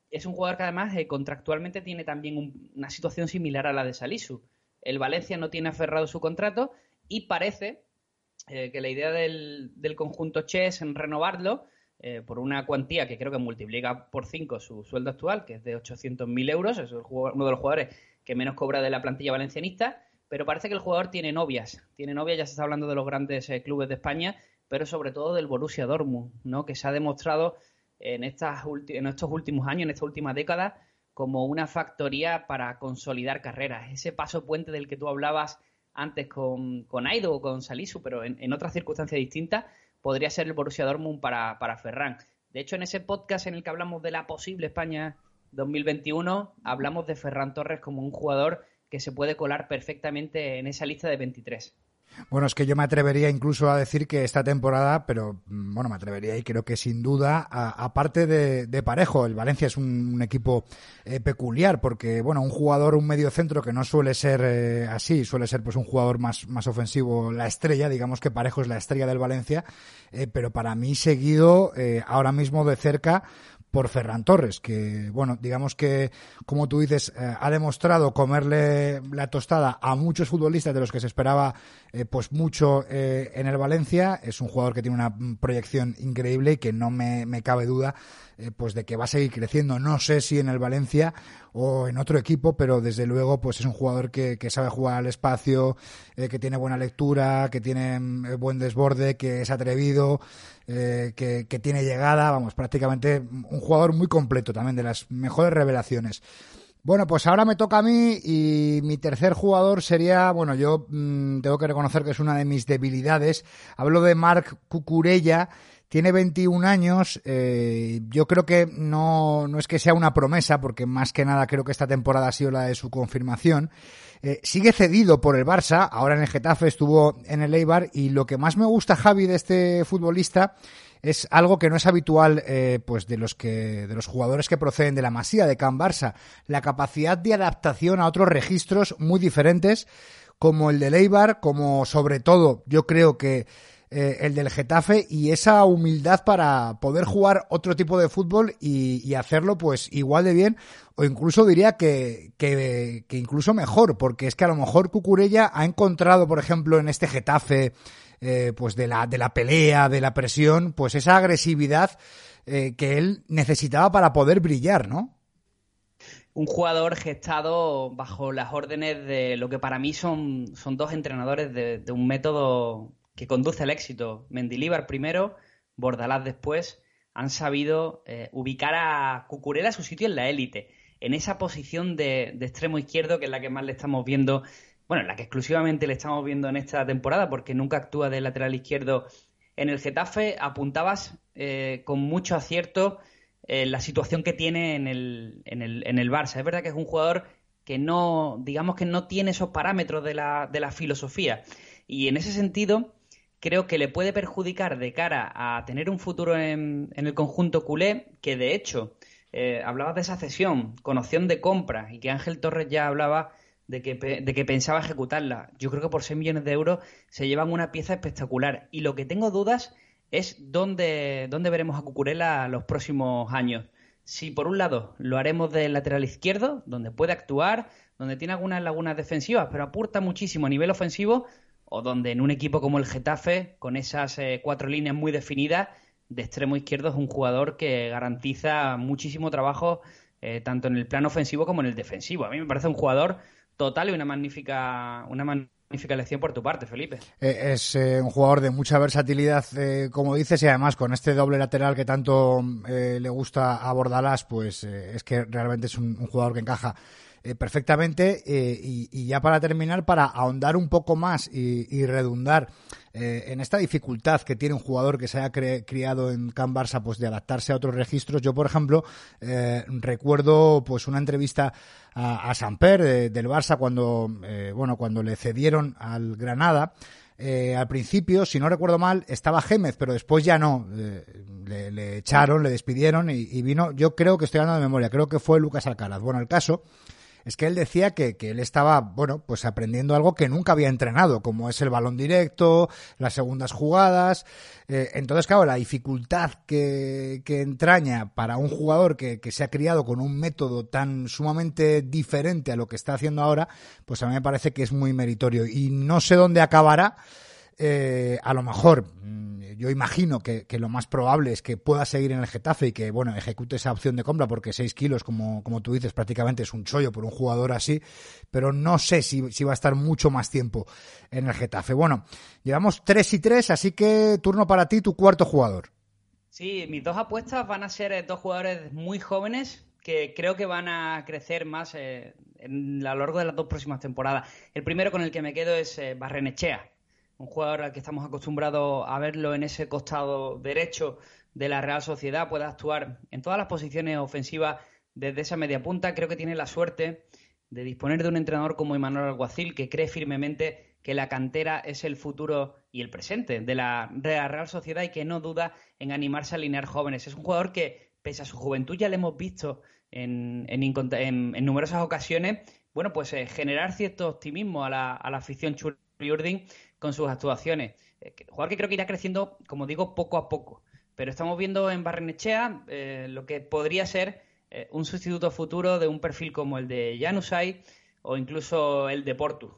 Es un jugador que además contractualmente tiene también una situación similar a la de Salisu. El Valencia no tiene aferrado su contrato y parece que la idea del, del conjunto Che es en renovarlo eh, por una cuantía que creo que multiplica por 5 su sueldo actual, que es de 800.000 euros, es uno de los jugadores que menos cobra de la plantilla valencianista, pero parece que el jugador tiene novias, tiene novias, ya se está hablando de los grandes eh, clubes de España, pero sobre todo del Borussia Dortmund, ¿no? que se ha demostrado en, estas en estos últimos años, en esta última década, como una factoría para consolidar carreras. Ese paso puente del que tú hablabas antes con, con Aido o con Salisu, pero en, en otras circunstancias distintas, podría ser el Borussia Dortmund para, para Ferran. De hecho, en ese podcast en el que hablamos de la posible España 2021, hablamos de Ferran Torres como un jugador que se puede colar perfectamente en esa lista de 23. Bueno, es que yo me atrevería incluso a decir que esta temporada, pero mm, bueno, me atrevería y creo que sin duda, aparte de, parejo, el Valencia es un, equipo eh, peculiar porque, bueno, un jugador, un medio centro que no suele ser eh, así, suele ser pues un jugador más, más ofensivo, la estrella, digamos que parejo es la estrella del Valencia, eh, pero para mí seguido ahora mismo de cerca por Ferran Torres, que, bueno, digamos que, como tú dices, eh, ha demostrado comerle la tostada a muchos futbolistas de los que se esperaba, eh, pues mucho eh, en el Valencia. Es un jugador que tiene una proyección increíble y que no me, me cabe duda pues de que va a seguir creciendo. No sé si en el Valencia o en otro equipo, pero desde luego pues es un jugador que, sabe jugar al espacio, eh, que tiene buena lectura, que tiene mm, buen desborde, que es atrevido, eh, que, que tiene llegada, vamos, prácticamente un jugador muy completo también, de las mejores revelaciones. Bueno, pues ahora me toca a mí y mi tercer jugador sería, bueno, yo mm, tengo que reconocer que es una de mis debilidades. Hablo de Marc Cucurella, tiene 21 años, eh, yo creo que no, no es que sea una promesa, porque más que nada creo que esta temporada ha sido la de su confirmación. Eh, sigue cedido por el Barça, ahora en el Getafe estuvo en el Eibar y lo que más me gusta, Javi, de este futbolista es algo que no es habitual eh, pues de los que de los jugadores que proceden de la Masía de Can Barça, la capacidad de adaptación a otros registros muy diferentes como el del Eibar, como sobre todo yo creo que eh, el del Getafe y esa humildad para poder jugar otro tipo de fútbol y, hacerlo pues igual de bien o incluso diría que, que, incluso mejor porque es que a lo mejor Cucurella ha encontrado por ejemplo en este Getafe eh, pues de la, de la pelea, de la presión, pues esa agresividad eh, que él necesitaba para poder brillar, ¿no? un jugador gestado bajo las órdenes de lo que para mí son, son dos entrenadores de, un método que conduce al éxito. Mendilíbar primero, Bordalás después, han sabido eh, ubicar a Cucurella a su sitio en la élite, en esa posición de, extremo izquierdo que es la que más le estamos viendo, bueno, la que exclusivamente le estamos viendo en esta temporada, porque nunca actúa de lateral izquierdo. En el Getafe apuntabas eh, con mucho acierto eh, la situación que tiene en el, en, el, en el Barça. Es verdad que es un jugador que no, digamos que no tiene esos parámetros de la, de la filosofía. Y en ese sentido, creo que le puede perjudicar de cara a tener un futuro en, el conjunto culé, que de hecho, eh, hablabas de esa cesión con opción de compra y que Ángel Torres ya hablaba de que, de que pensaba ejecutarla. Yo creo que por 6 millones de euros se llevan una pieza espectacular. Y lo que tengo dudas es dónde, dónde veremos a Cucurella los próximos años. Si por un lado lo haremos del lateral izquierdo, donde puede actuar, donde tiene algunas lagunas defensivas, pero aporta muchísimo a nivel ofensivo, o donde en un equipo como el Getafe, con esas eh, cuatro líneas muy definidas, de extremo izquierdo es un jugador que garantiza muchísimo trabajo eh, tanto en el plano ofensivo como en el defensivo. A mí me parece un jugador total y una magnífica, una magnífica lección por tu parte, Felipe. Eh, es un jugador de mucha versatilidad, como dices, y además con este doble lateral que tanto le gusta a Bordalás, pues es que realmente es un jugador que encaja eh, perfectamente. Eh, y, ya para terminar, para ahondar un poco más y, redundar eh, en esta dificultad que tiene un jugador que se haya criado en Can Barça, pues de adaptarse a otros registros. Yo, por ejemplo, recuerdo pues una entrevista a, a Samper del Barça cuando, bueno, cuando le cedieron al Granada. al principio, si no recuerdo mal, estaba Gémez, pero después ya no. le, echaron, le despidieron y, y, vino, yo creo que estoy hablando de memoria, creo que fue Lucas Alcaraz. Bueno, el caso es que él decía que, él estaba, bueno, pues aprendiendo algo que nunca había entrenado, como es el balón directo, las segundas jugadas. Eh, entonces, claro, la dificultad que, entraña para un jugador que, que, se ha criado con un método tan sumamente diferente a lo que está haciendo ahora, pues a mí me parece que es muy meritorio. Y no sé dónde acabará. Eh, a lo mejor, mm, yo imagino que, lo más probable es que pueda seguir en el Getafe y que, bueno, ejecute esa opción de compra porque 6 kilos, como, como tú dices, prácticamente es un chollo por un jugador así, pero no sé si, si va a estar mucho más tiempo en el Getafe. Bueno, llevamos 3 y 3, así que turno para ti, tu cuarto jugador. Sí, mis dos apuestas van a ser dos jugadores muy jóvenes que creo que van a crecer más eh, en, a lo largo de las dos próximas temporadas. El primero con el que me quedo es eh, Barrenechea un jugador al que estamos acostumbrados a verlo en ese costado derecho de la Real Sociedad, puede actuar en todas las posiciones ofensivas desde esa media punta. Creo que tiene la suerte de disponer de un entrenador como Emanuel Alguacil, que cree firmemente que la cantera es el futuro y el presente de la Real Sociedad y que no duda en animarse a alinear jóvenes. Es un jugador que, pese a su juventud, ya le hemos visto en, numerosas ocasiones, bueno, pues eh, generar cierto optimismo a la, a la afición chula con sus actuaciones. Jugador que creo que irá creciendo, como digo, poco a poco. Pero estamos viendo en Barrenechea eh, lo que podría ser eh, un sustituto futuro de un perfil como el de Janusay o incluso el de Portu.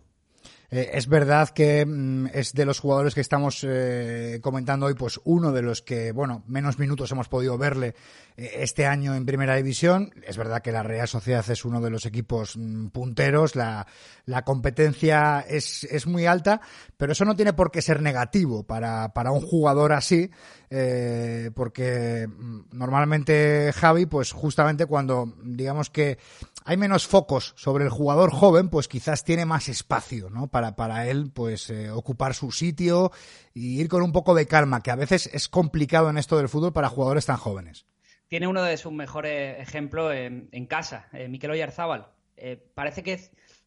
Eh, es verdad que mm, es de los jugadores que estamos eh, comentando hoy, pues uno de los que, bueno, menos minutos hemos podido verle eh, este año en Primera División. Es verdad que la Real Sociedad es uno de los equipos mm, punteros, la, la competencia es, es muy alta, pero eso no tiene por qué ser negativo para, para un jugador así, porque mm, normalmente Javi, pues justamente cuando digamos que hay menos focos sobre el jugador joven, pues quizás tiene más espacio, ¿no? Para, para él, pues, eh, ocupar su sitio y ir con un poco de calma, que a veces es complicado en esto del fútbol para jugadores tan jóvenes. Tiene uno de sus mejores ejemplos en, casa, eh, Miquel Oyarzábal. Eh, parece que,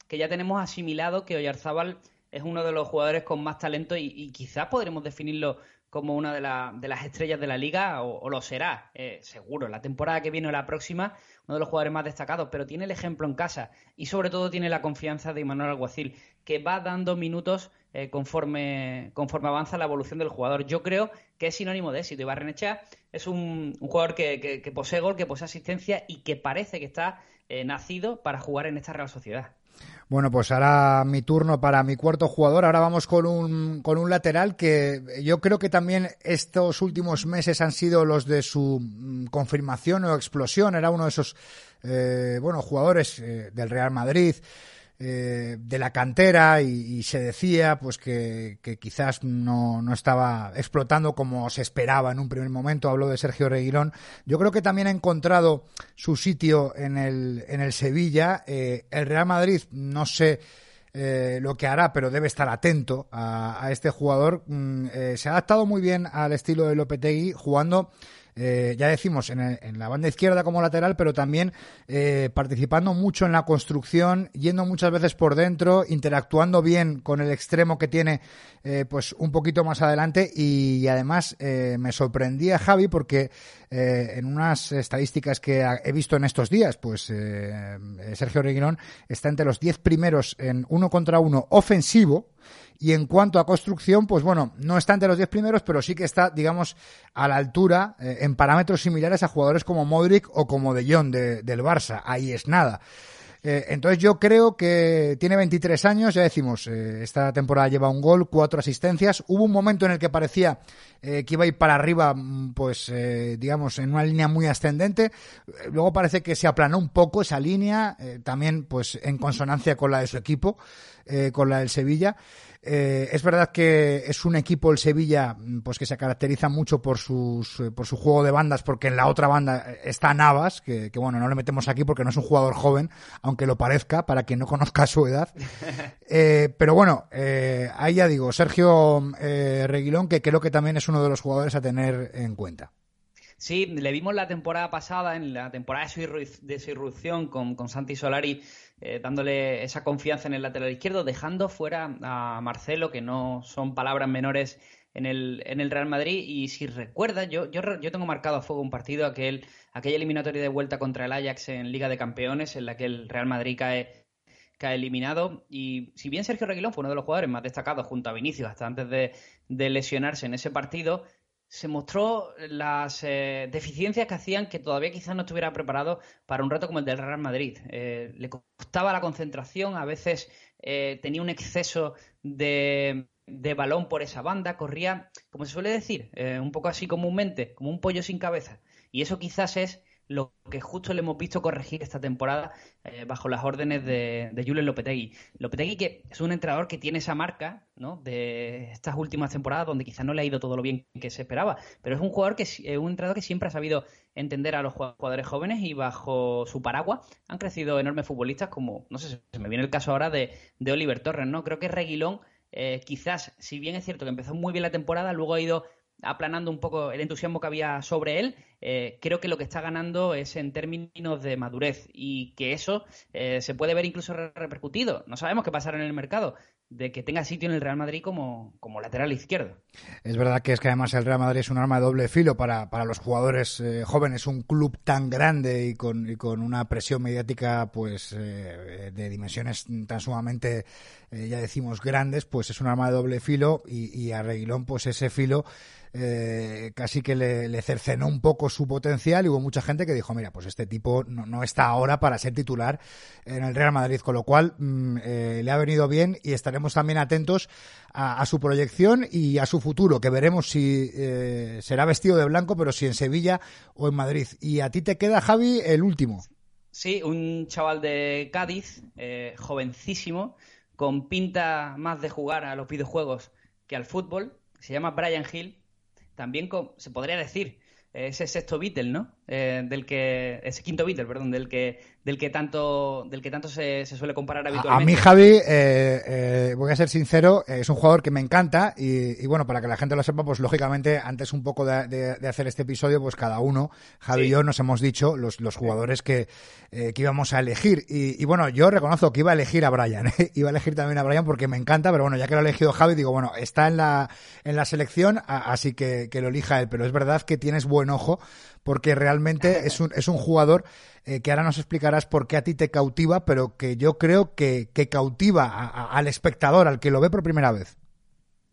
que ya tenemos asimilado que Oyarzábal es uno de los jugadores con más talento y, y quizás podremos definirlo como una de, de, las estrellas de la liga, o, lo será, eh, seguro. La temporada que viene o la próxima, uno de los jugadores más destacados, pero tiene el ejemplo en casa y sobre todo tiene la confianza de Manuel Alguacil, que va dando minutos eh, conforme, conforme avanza la evolución del jugador. Yo creo que es sinónimo de éxito. Y Barrenechea es un, jugador que, posee gol, que posee asistencia y que parece que está eh, nacido para jugar en esta Real Sociedad. Bueno, pues ahora mi turno para mi cuarto jugador. Ahora vamos con un, con un lateral que yo creo que también estos últimos meses han sido los de su mm, confirmación o explosión. Era uno de esos, eh, bueno, jugadores eh, del Real Madrid eh, de la cantera y, se decía pues que, quizás no, no, estaba explotando como se esperaba en un primer momento. Hablo de Sergio Reguilón. Yo creo que también ha encontrado su sitio en el, en el Sevilla. Eh, el Real Madrid, no sé eh, lo que hará, pero debe estar atento a, este jugador. Mm, se ha adaptado muy bien al estilo de Lopetegui, jugando eh, ya decimos, en, la banda izquierda como lateral, pero también eh, participando mucho en la construcción, yendo muchas veces por dentro, interactuando bien con el extremo que tiene eh, pues un poquito más adelante. Y, además me sorprendía Javi porque en unas estadísticas que he visto en estos días, pues Sergio Reguilón está entre los 10 primeros en uno contra uno ofensivo, y en cuanto a construcción, pues bueno, no está entre los 10 primeros, pero sí que está, digamos, a la altura, eh, en parámetros similares a jugadores como Modric o como De Jong del Barça. Ahí es nada. Eh, entonces yo creo que tiene 23 años, ya decimos, eh, esta temporada lleva un gol, cuatro asistencias. Hubo un momento en el que parecía que iba a ir para arriba, mm, pues digamos, en una línea muy ascendente. Luego parece que se aplanó un poco esa línea, también pues en consonancia con la de su equipo, con la del Sevilla. Eh, es verdad que es un equipo el Sevilla, pues que se caracteriza mucho por sus eh, por su juego de bandas, porque en la otra banda está Navas, que, bueno, no le metemos aquí porque no es un jugador joven, aunque lo parezca para quien no conozca su edad. Eh, pero bueno, ahí ya digo, Sergio Reguilón, que creo que también es uno de los jugadores a tener en cuenta. Sí, le vimos la temporada pasada, en la temporada de su irrupción con, con Santi Solari, eh, dándole esa confianza en el lateral izquierdo, dejando fuera a Marcelo, que no son palabras menores en el, en el Real Madrid. Y si recuerdas, yo, yo, yo tengo marcado a fuego un partido, aquel, aquella eliminatoria de vuelta contra el Ajax en Liga de Campeones, en la que el Real Madrid cae, cae eliminado. Y si bien Sergio Reguilón fue uno de los jugadores más destacados junto a Vinicius hasta antes de, de lesionarse en ese partido, se mostró las eh, deficiencias que hacían que todavía quizás no estuviera preparado para un reto como el del Real Madrid. Eh, le costaba la concentración, a veces eh, tenía un exceso de, de, balón por esa banda, corría, como se suele decir, un poco así comúnmente, como un pollo sin cabeza. Y eso quizás es lo que justo le hemos visto corregir esta temporada eh, bajo las órdenes de, de Julen Lopetegui. Lopetegui que es un entrenador que tiene esa marca ¿no? de estas últimas temporadas donde quizás no le ha ido todo lo bien que se esperaba, pero es un jugador que es un entrenador que siempre ha sabido entender a los jugadores jóvenes y bajo su paraguas han crecido enormes futbolistas como, no sé, se me viene el caso ahora de, de Oliver Torres, ¿no? Creo que Reguilón eh, quizás, si bien es cierto que empezó muy bien la temporada, luego ha ido aplanando un poco el entusiasmo que había sobre él, eh, creo que lo que está ganando es en términos de madurez y que eso eh, se puede ver incluso repercutido. No sabemos qué pasará en el mercado, de que tenga sitio en el Real Madrid como, como lateral izquierdo. Es verdad que es que además el Real Madrid es un arma de doble filo para, para los jugadores eh, jóvenes, un club tan grande y con, y con una presión mediática pues de dimensiones tan sumamente, ya decimos, grandes, pues es un arma de doble filo y, y a Reguilón pues ese filo eh, casi que le, cercenó un poco su potencial y hubo mucha gente que dijo, mira, pues este tipo no, está ahora para ser titular en el Real Madrid, con lo cual mm, eh, le ha venido bien y estaremos también atentos a, su proyección y a su futuro, que veremos si eh, será vestido de blanco, pero si en Sevilla o en Madrid. Y a ti te queda, Javi, el último. Sí, un chaval de Cádiz, jovencísimo, con pinta más de jugar a los videojuegos que al fútbol. Se llama Brian Hill también se podría decir ese sexto Beatle, ¿no? Eh, del que ese quinto Beatle, perdón, del que del que tanto del que tanto se, suele comparar habitualmente. A mí Javi, eh, eh, voy a ser sincero, es un jugador que me encanta y, bueno para que la gente lo sepa, pues lógicamente antes un poco de, hacer este episodio, pues cada uno, Javi y yo nos hemos dicho los, los jugadores que, que íbamos a elegir. Y, bueno yo reconozco que iba a elegir a Brian, iba a elegir también a Brian porque me encanta, pero bueno ya que lo ha elegido Javi digo bueno está en la en la selección así que que lo elija él, pero es verdad que tienes buen ojo porque realmente es un, es un jugador eh, que ahora nos explicarás por qué a ti te cautiva, pero que yo creo que, que cautiva al espectador, al que lo ve por primera vez.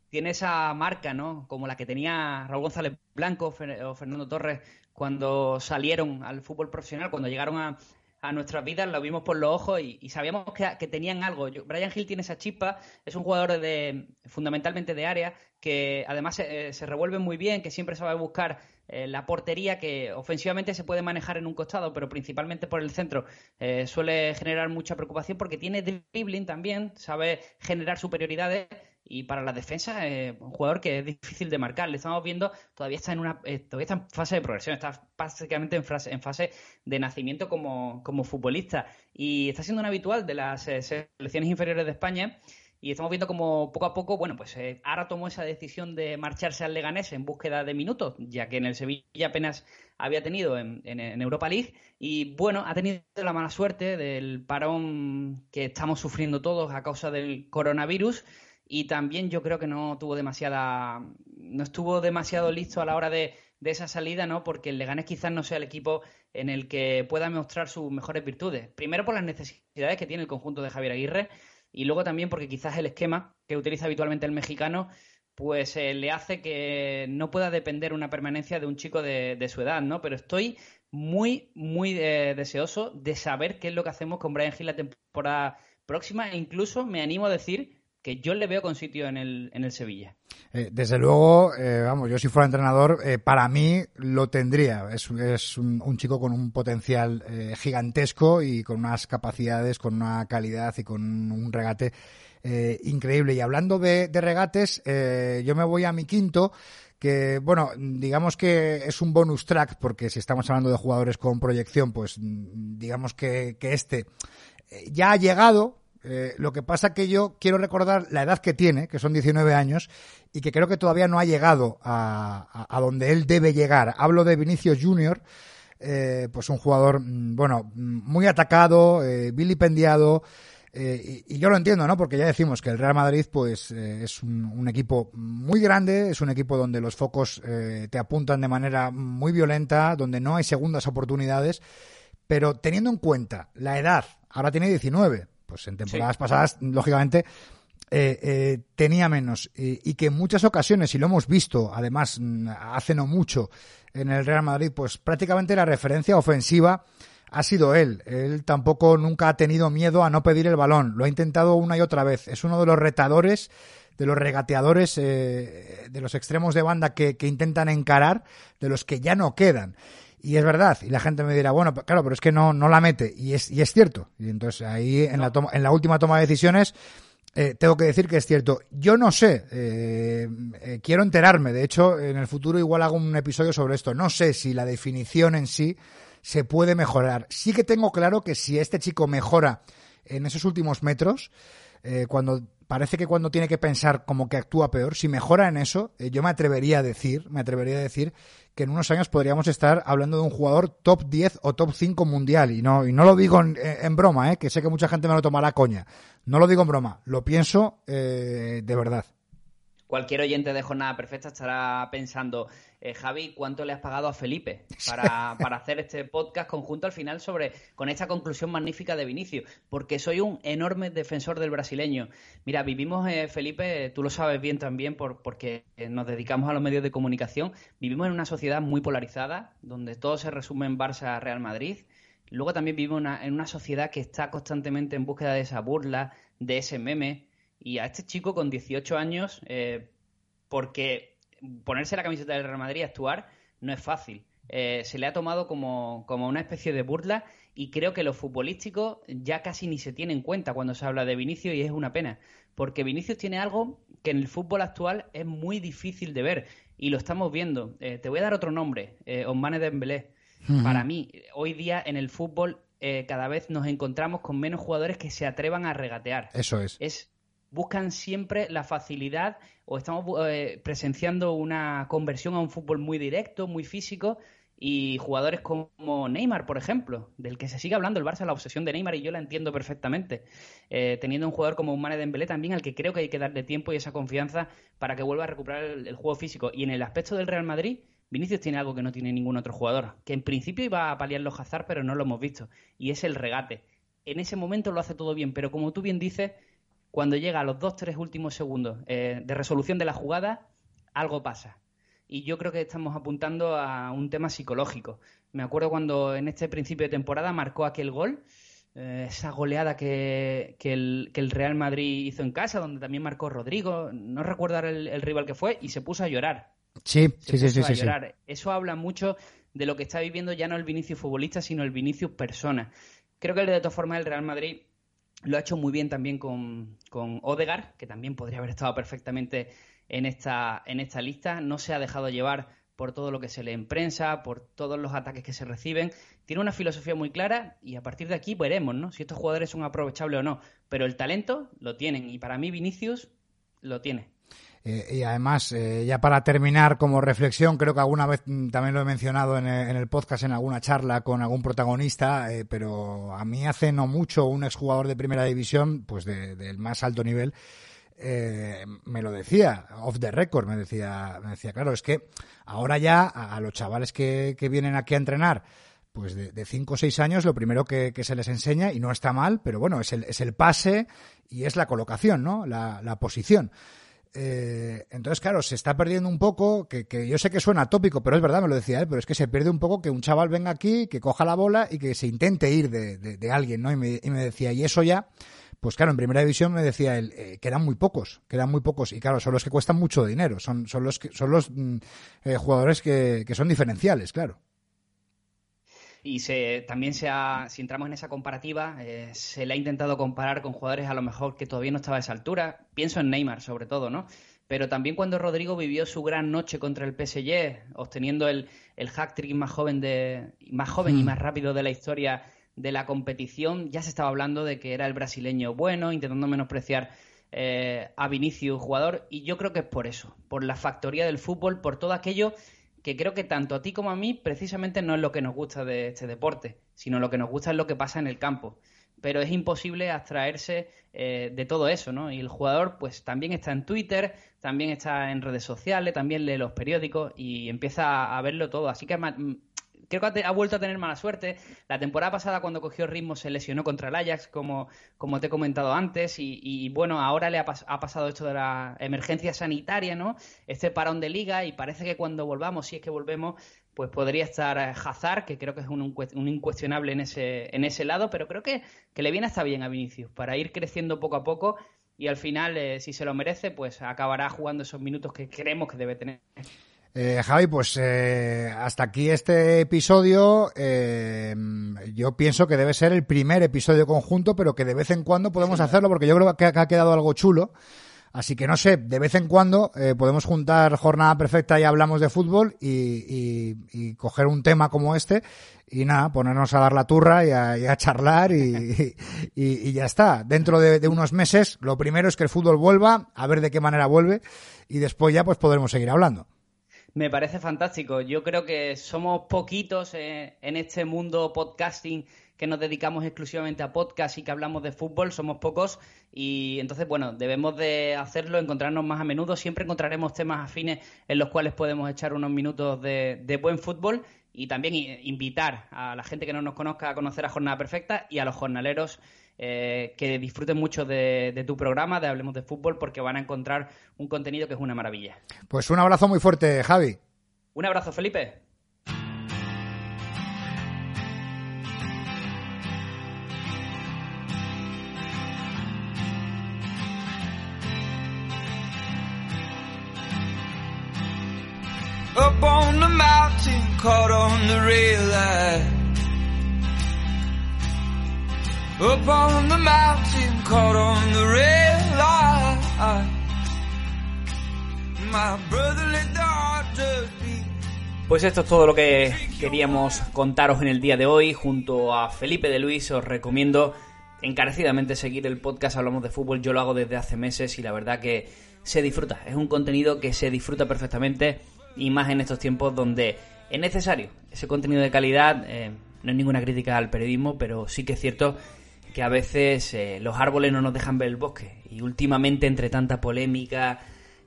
Tiene esa marca, ¿no? Como la que tenía Raúl González Blanco o Fernando Torres cuando salieron al fútbol profesional, cuando llegaron a, a nuestras vidas, lo vimos por los ojos y, sabíamos que, tenían algo. Brian Hill tiene esa chispa, es un jugador de, fundamentalmente de área, que además se, se revuelve muy bien, que siempre sabe buscar eh, la portería que ofensivamente se puede manejar en un costado, pero principalmente por el centro, eh, suele generar mucha preocupación porque tiene dribbling también, sabe generar superioridades y para la defensa es un jugador que es difícil de marcar. Le estamos viendo, todavía está en una eh, todavía está en fase de progresión, está básicamente en, en fase de nacimiento como, como futbolista y está siendo un habitual de las selecciones inferiores de España y estamos viendo como poco a poco, bueno, pues eh, ahora tomó esa decisión de marcharse al Leganés en búsqueda de minutos, ya que en el Sevilla apenas había tenido en, Europa League. Y bueno, ha tenido la mala suerte del parón que estamos sufriendo todos a causa del coronavirus. Y también yo creo que no tuvo demasiada. no estuvo demasiado listo a la hora de, de esa salida, ¿no? Porque el Leganés quizás no sea el equipo en el que pueda mostrar sus mejores virtudes. Primero por las necesidades que tiene el conjunto de Javier Aguirre y luego también porque quizás el esquema que utiliza habitualmente el mexicano pues eh, le hace que no pueda depender una permanencia de un chico de, su edad, ¿no? Pero estoy muy, muy eh, deseoso de saber qué es lo que hacemos con Brian Hill la temporada próxima e incluso me animo a decir que yo le veo con sitio en el, en el Sevilla. Eh, desde luego, vamos, yo si fuera entrenador, para mí lo tendría. Es, es un, chico con un potencial gigantesco y con unas capacidades, con una calidad y con un regate eh, increíble. Y hablando de, regates, eh, yo me voy a mi quinto, que, bueno, digamos que es un bonus track, porque si estamos hablando de jugadores con proyección, pues digamos que, este eh, ya ha llegado. Lo que pasa que yo quiero recordar la edad que tiene, que son 19 años, y que creo que todavía no ha llegado a, donde él debe llegar. Hablo de Vinicius Junior, pues un jugador, mm, bueno, muy atacado, vilipendiado, eh, y, yo lo entiendo, ¿no? Porque ya decimos que el Real Madrid, pues, eh, es un, equipo muy grande, es un equipo donde los focos eh, te apuntan de manera muy violenta, donde no hay segundas oportunidades, pero teniendo en cuenta la edad, ahora tiene 19, pues en temporadas pasadas, lógicamente, tenía menos y, que en muchas ocasiones, y lo hemos visto, además, mm, hace no mucho en el Real Madrid, pues prácticamente la referencia ofensiva ha sido él. Él tampoco nunca ha tenido miedo a no pedir el balón. Lo ha intentado una y otra vez. Es uno de los retadores, de los regateadores, eh, de los extremos de banda que, intentan encarar, de los que ya no quedan. Y es verdad, y la gente me dirá, bueno, claro, pero es que no, no la mete, y es, y es cierto. Y entonces ahí en, la, toma, en la última toma de decisiones, eh, tengo que decir que es cierto. Yo no sé, eh, quiero enterarme. De hecho, en el futuro igual hago un episodio sobre esto. No sé si la definición en sí se puede mejorar. Sí que tengo claro que si este chico mejora en esos últimos metros, eh, cuando parece que cuando tiene que pensar como que actúa peor, si mejora en eso, eh, yo me atrevería a decir, me atrevería a decir que en unos años podríamos estar hablando de un jugador top 10 o top 5 mundial. Y no, y no lo digo en, broma, eh, que sé que mucha gente me lo tomará coña. No lo digo en broma, lo pienso de verdad cualquier oyente de Jornada Perfecta estará pensando, eh, Javi, ¿cuánto le has pagado a Felipe para, hacer este podcast conjunto al final sobre con esta conclusión magnífica de Vinicio? Porque soy un enorme defensor del brasileño. Mira, vivimos, eh, Felipe, tú lo sabes bien también por, porque nos dedicamos a los medios de comunicación, vivimos en una sociedad muy polarizada, donde todo se resume en Barça-Real Madrid. Luego también vivimos en una sociedad que está constantemente en búsqueda de esa burla, de ese meme, y a este chico con 18 años, eh, porque ponerse la camiseta del Real Madrid a actuar no es fácil. Eh, se le ha tomado como, una especie de burla y creo que lo futbolístico ya casi ni se tiene en cuenta cuando se habla de Vinicius y es una pena. Porque Vinicius tiene algo que en el fútbol actual es muy difícil de ver y lo estamos viendo. Eh, te voy a dar otro nombre, eh, Osmane Dembélé. Para mí, hoy día en el fútbol cada vez nos encontramos con menos jugadores que se atrevan a regatear. Eso es. Es buscan siempre la facilidad o estamos eh, presenciando una conversión a un fútbol muy directo, muy físico y jugadores como Neymar, por ejemplo, del que se sigue hablando el Barça, la obsesión de Neymar y yo la entiendo perfectamente, eh, teniendo un jugador como un Mane Dembélé también al que creo que hay que darle tiempo y esa confianza para que vuelva a recuperar el, juego físico y en el aspecto del Real Madrid Vinicius tiene algo que no tiene ningún otro jugador, que en principio iba a paliar los Hazard, pero no lo hemos visto, y es el regate. En ese momento lo hace todo bien, pero como tú bien dices, cuando llega a los dos, tres últimos segundos eh, de resolución de la jugada, algo pasa. Y yo creo que estamos apuntando a un tema psicológico. Me acuerdo cuando en este principio de temporada marcó aquel gol, eh, esa goleada que, el, Real Madrid hizo en casa, donde también marcó Rodrigo, no recuerdo el, el rival que fue, y se puso a llorar. Sí, sí, sí, sí, sí, Eso habla mucho de lo que está viviendo ya no el Vinicius futbolista, sino el Vinicius persona. Creo que de todas formas el Real Madrid lo ha hecho muy bien también con, con Odegar, que también podría haber estado perfectamente en esta, en esta lista. No se ha dejado llevar por todo lo que se lee en prensa, por todos los ataques que se reciben. Tiene una filosofía muy clara y a partir de aquí veremos, ¿no? Si estos jugadores son aprovechables o no. Pero el talento lo tienen y para mí Vinicius lo tiene. Eh, y además, eh, ya para terminar como reflexión, creo que alguna vez mm, también lo he mencionado en el, podcast, en alguna charla con algún protagonista, eh, pero a mí hace no mucho un exjugador de primera división, pues del más alto nivel, me lo decía, off the record, me decía, me decía, claro, es que ahora ya a, los chavales que, vienen aquí a entrenar, pues de 5 o 6 años, lo primero que, se les enseña, y no está mal, pero bueno, es el, es el pase y es la colocación, ¿no? La, la posición. Eh, entonces, claro, se está perdiendo un poco, que, yo sé que suena tópico, pero es verdad, me lo decía él, pero es que se pierde un poco que un chaval venga aquí, que coja la bola y que se intente ir de, alguien, ¿no? Y me, decía, y eso ya, pues claro, en primera división me decía él, eh, quedan muy pocos, quedan muy pocos, y claro, son los que cuestan mucho dinero, son, son los, que, son los mm, eh, jugadores que, que son diferenciales, claro. Y se, también se ha, si entramos en esa comparativa, eh, se le ha intentado comparar con jugadores a lo mejor que todavía no estaba a esa altura. Pienso en Neymar, sobre todo, ¿no? Pero también cuando Rodrigo vivió su gran noche contra el PSG, obteniendo el, el hack trick más joven, de, más joven y hmm. más rápido de la historia de la competición, ya se estaba hablando de que era el brasileño bueno, intentando menospreciar eh, a Vinicius, jugador, y yo creo que es por eso, por la factoría del fútbol, por todo aquello que creo que tanto a ti como a mí precisamente no es lo que nos gusta de este deporte, sino lo que nos gusta es lo que pasa en el campo. Pero es imposible abstraerse eh, de todo eso, ¿no? Y el jugador pues también está en Twitter, también está en redes sociales, también lee los periódicos y empieza a verlo todo. Así que creo que ha vuelto a tener mala suerte. La temporada pasada, cuando cogió ritmo, se lesionó contra el Ajax, como, como te he comentado antes. Y, bueno, ahora le ha, pasado esto de la emergencia sanitaria, ¿no? Este parón de liga. Y parece que cuando volvamos, si es que volvemos, pues podría estar eh, Hazard, que creo que es un, incuestionable en ese, en ese lado. Pero creo que, que le viene hasta bien a Vinicius para ir creciendo poco a poco. Y al final, eh, si se lo merece, pues acabará jugando esos minutos que creemos que debe tener. Eh, Javi, pues eh, hasta aquí este episodio. Eh, yo pienso que debe ser el primer episodio conjunto, pero que de vez en cuando podemos hacerlo porque yo creo que ha quedado algo chulo. Así que no sé, de vez en cuando eh, podemos juntar jornada perfecta y hablamos de fútbol y, y, coger un tema como este y nada, ponernos a dar la turra y a, charlar y, y, ya está. Dentro de, de, unos meses, lo primero es que el fútbol vuelva, a ver de qué manera vuelve y después ya pues podremos seguir hablando. Me parece fantástico. Yo creo que somos poquitos eh, en este mundo podcasting que nos dedicamos exclusivamente a podcast y que hablamos de fútbol, somos pocos y entonces, bueno, debemos de hacerlo, encontrarnos más a menudo, siempre encontraremos temas afines en los cuales podemos echar unos minutos de, de buen fútbol y también invitar a la gente que no nos conozca a conocer a Jornada Perfecta y a los jornaleros eh, que disfruten mucho de, tu programa, de Hablemos de Fútbol, porque van a encontrar un contenido que es una maravilla. Pues un abrazo muy fuerte, Javi. Un abrazo, Felipe. Up on the mountain, caught on the Pues esto es todo lo que queríamos contaros en el día de hoy. Junto a Felipe de Luis os recomiendo encarecidamente seguir el podcast Hablamos de Fútbol. Yo lo hago desde hace meses y la verdad que se disfruta. Es un contenido que se disfruta perfectamente y más en estos tiempos donde es necesario ese contenido de calidad. Eh, no es ninguna crítica al periodismo, pero sí que es cierto que a veces eh, los árboles no nos dejan ver el bosque. Y últimamente, entre tanta polémica,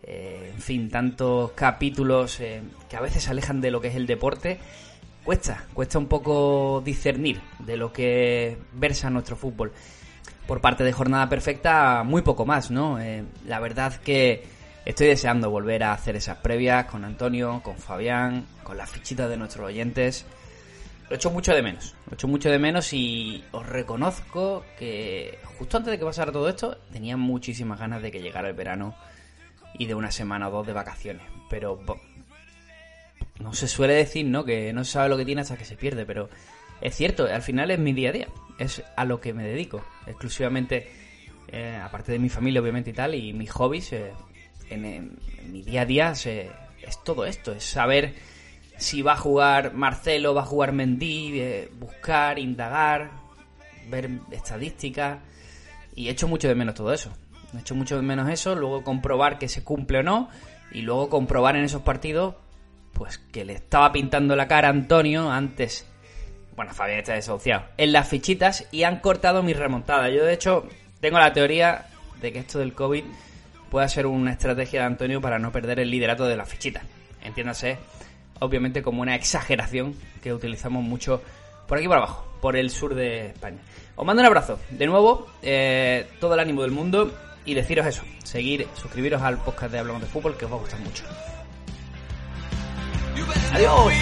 eh, en fin, tantos capítulos eh, que a veces se alejan de lo que es el deporte, cuesta, cuesta un poco discernir de lo que versa nuestro fútbol. Por parte de Jornada Perfecta, muy poco más, ¿no? la verdad que estoy deseando volver a hacer esas previas con Antonio, con Fabián, con las fichitas de nuestros oyentes. Lo echo mucho de menos, lo echo mucho de menos y os reconozco que justo antes de que pasara todo esto tenía muchísimas ganas de que llegara el verano y de una semana o dos de vacaciones. Pero no se suele decir, ¿no? Que no se sabe lo que tiene hasta que se pierde, pero es cierto, al final es mi día a día, es a lo que me dedico, exclusivamente, eh, aparte de mi familia obviamente y tal, y mis hobbies, eh, en, mi día a día es todo esto, es saber si va a jugar Marcelo, va a jugar Mendy, eh, buscar, indagar, ver estadísticas. Y echo mucho de menos todo eso. Echo mucho de menos eso, luego comprobar que se cumple o no, y luego comprobar en esos partidos, pues que le estaba pintando la cara a Antonio antes. Bueno, Fabián está desahuciado. En las fichitas y han cortado mi remontada. Yo, de hecho, tengo la teoría de que esto del COVID puede ser una estrategia de Antonio para no perder el liderato de las fichitas. Entiéndase, obviamente, como una exageración que utilizamos mucho por aquí por abajo, por el sur de España. Os mando un abrazo. De nuevo, eh, todo el ánimo del mundo y deciros eso, seguir, suscribiros al podcast de Hablamos de Fútbol que os va a gustar mucho. Adiós.